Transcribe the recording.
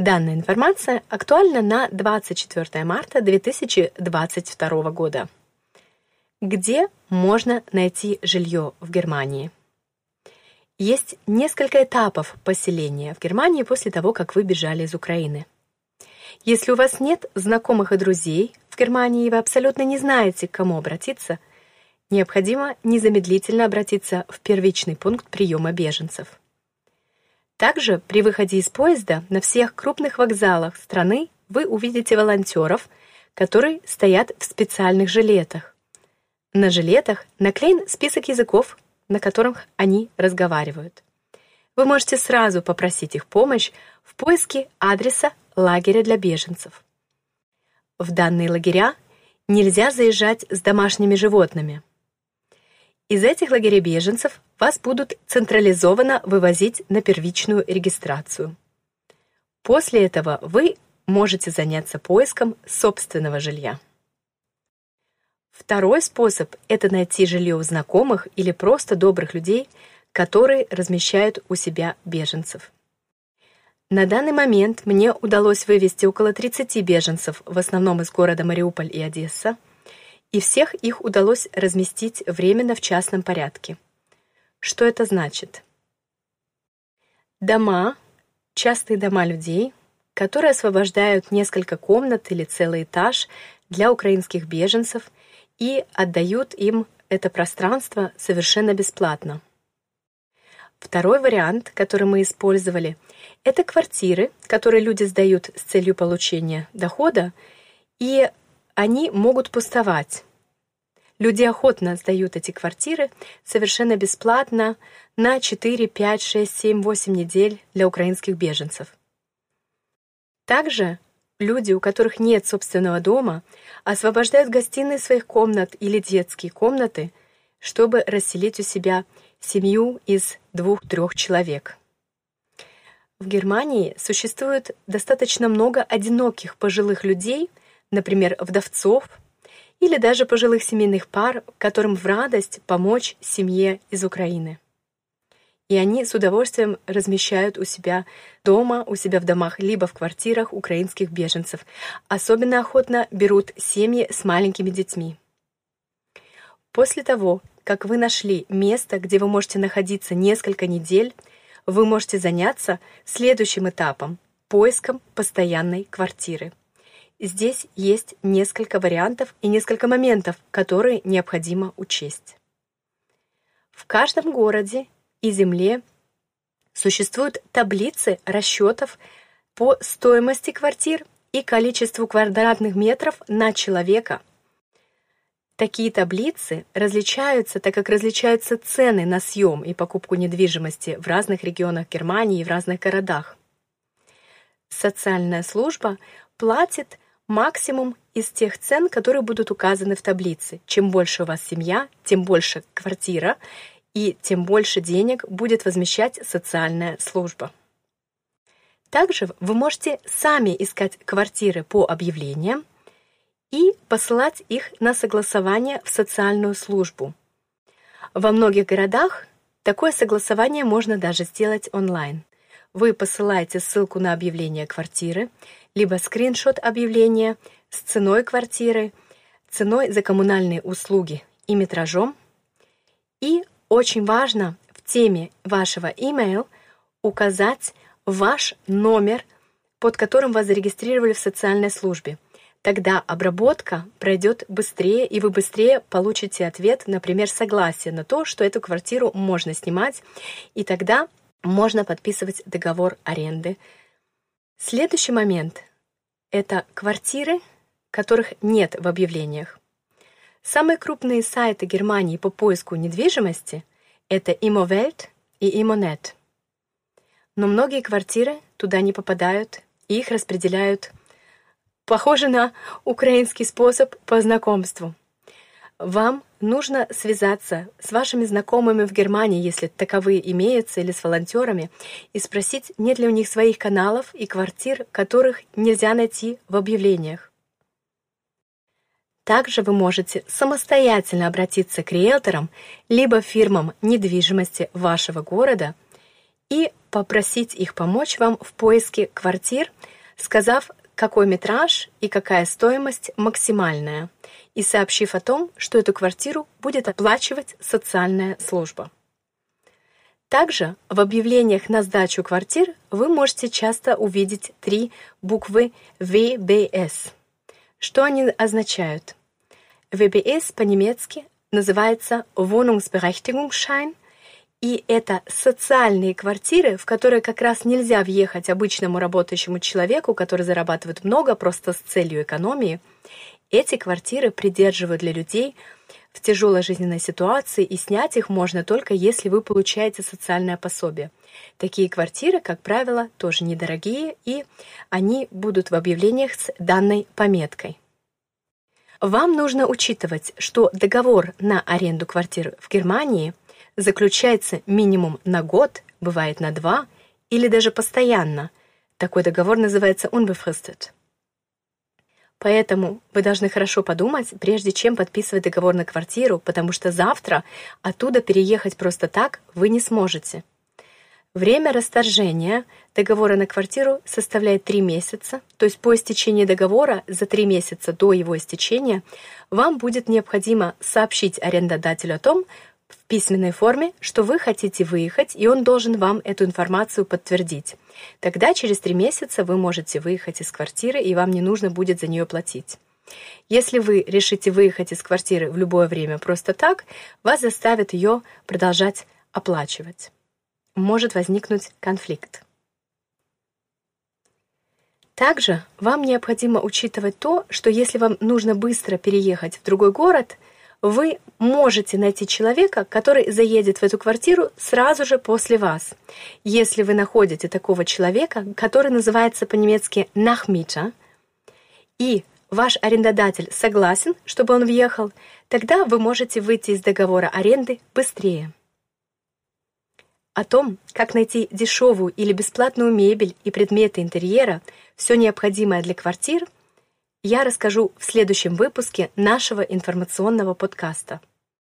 Данная информация актуальна на 24 марта 2022 года. Где можно найти жилье в Германии? Есть несколько этапов поселения в Германии после того, как вы бежали из Украины. Если у вас нет знакомых и друзей в Германии, и вы абсолютно не знаете, к кому обратиться, необходимо незамедлительно обратиться в первичный пункт приема беженцев. Также при выходе из поезда на всех крупных вокзалах страны вы увидите волонтеров, которые стоят в специальных жилетах. На жилетах наклеен список языков, на которых они разговаривают. Вы можете сразу попросить их помощь в поиске адреса лагеря для беженцев. В данные лагеря нельзя заезжать с домашними животными. Из этих лагерей беженцев вас будут централизованно вывозить на первичную регистрацию. После этого вы можете заняться поиском собственного жилья. Второй способ – это найти жилье у знакомых или просто добрых людей, которые размещают у себя беженцев. На данный момент мне удалось вывести около 30 беженцев, в основном из города Мариуполь и Одесса, и всех их удалось разместить временно в частном порядке. Что это значит? Дома, частые дома людей, которые освобождают несколько комнат или целый этаж для украинских беженцев и отдают им это пространство совершенно бесплатно. Второй вариант, который мы использовали – это квартиры, которые люди сдают с целью получения дохода, и они могут пустовать. Люди охотно сдают эти квартиры совершенно бесплатно на 4, 5, 6, 7, 8 недель для украинских беженцев. Также люди, у которых нет собственного дома, освобождают гостиные своих комнат или детские комнаты, чтобы расселить у себя семью из двух-трех человек. В Германии существует достаточно много одиноких пожилых людей, например, вдовцов, или даже пожилых семейных пар, которым в радость помочь семье из Украины. И они с удовольствием размещают у себя дома, у себя в домах, либо в квартирах украинских беженцев. Особенно охотно берут семьи с маленькими детьми. После того, как вы нашли место, где вы можете находиться несколько недель, вы можете заняться следующим этапом – поиском постоянной квартиры. Здесь есть несколько вариантов и несколько моментов, которые необходимо учесть. В каждом городе и земле существуют таблицы расчетов по стоимости квартир и количеству квадратных метров на человека – Такие таблицы различаются, так как различаются цены на съем и покупку недвижимости в разных регионах Германии и в разных городах. Социальная служба платит максимум из тех цен, которые будут указаны в таблице. Чем больше у вас семья, тем больше квартира, и тем больше денег будет возмещать социальная служба. Также вы можете сами искать квартиры по объявлениям, и посылать их на согласование в социальную службу. Во многих городах такое согласование можно даже сделать онлайн. Вы посылаете ссылку на объявление квартиры, либо скриншот объявления с ценой квартиры, ценой за коммунальные услуги и метражом. И очень важно в теме вашего email указать ваш номер, под которым вас зарегистрировали в социальной службе – Тогда обработка пройдет быстрее, и вы быстрее получите ответ, например, согласие на то, что эту квартиру можно снимать, и тогда можно подписывать договор аренды. Следующий момент — это квартиры, которых нет в объявлениях. Самые крупные сайты Германии по поиску недвижимости — это Immowelt и Immonet. Но многие квартиры туда не попадают, и их распределяют Похоже на украинский способ по знакомству. Вам нужно связаться с вашими знакомыми в Германии, если таковые имеются, или с волонтерами, и спросить, нет ли у них своих каналов и квартир, которых нельзя найти в объявлениях. Также вы можете самостоятельно обратиться к риэлторам либо фирмам недвижимости вашего города и попросить их помочь вам в поиске квартир – сказав, какой метраж и какая стоимость максимальная, и сообщив о том, что эту квартиру будет оплачивать социальная служба. Также в объявлениях на сдачу квартир вы можете часто увидеть три буквы ВБС. Что они означают? ВБС по-немецки называется Wohnungsberechtigungsschein, и это социальные квартиры, в которые как раз нельзя въехать обычному работающему человеку, который зарабатывает много просто с целью экономии. Эти квартиры придерживают для людей в тяжелой жизненной ситуации, и снять их можно только если вы получаете социальное пособие. Такие квартиры, как правило, тоже недорогие, и они будут в объявлениях с данной пометкой. Вам нужно учитывать, что договор на аренду квартир в Германии заключается минимум на год, бывает на два, или даже постоянно. Такой договор называется unbefristet. Поэтому вы должны хорошо подумать, прежде чем подписывать договор на квартиру, потому что завтра оттуда переехать просто так вы не сможете. Время расторжения договора на квартиру составляет 3 месяца, то есть по истечении договора за 3 месяца до его истечения вам будет необходимо сообщить арендодателю о том, в письменной форме, что вы хотите выехать, и он должен вам эту информацию подтвердить. Тогда через три месяца вы можете выехать из квартиры, и вам не нужно будет за нее платить. Если вы решите выехать из квартиры в любое время просто так, вас заставят ее продолжать оплачивать может возникнуть конфликт. Также вам необходимо учитывать то, что если вам нужно быстро переехать в другой город, вы можете найти человека, который заедет в эту квартиру сразу же после вас. Если вы находите такого человека, который называется по-немецки «Nachmieter», и ваш арендодатель согласен, чтобы он въехал, тогда вы можете выйти из договора аренды быстрее. О том, как найти дешевую или бесплатную мебель и предметы интерьера, все необходимое для квартир, я расскажу в следующем выпуске нашего информационного подкаста.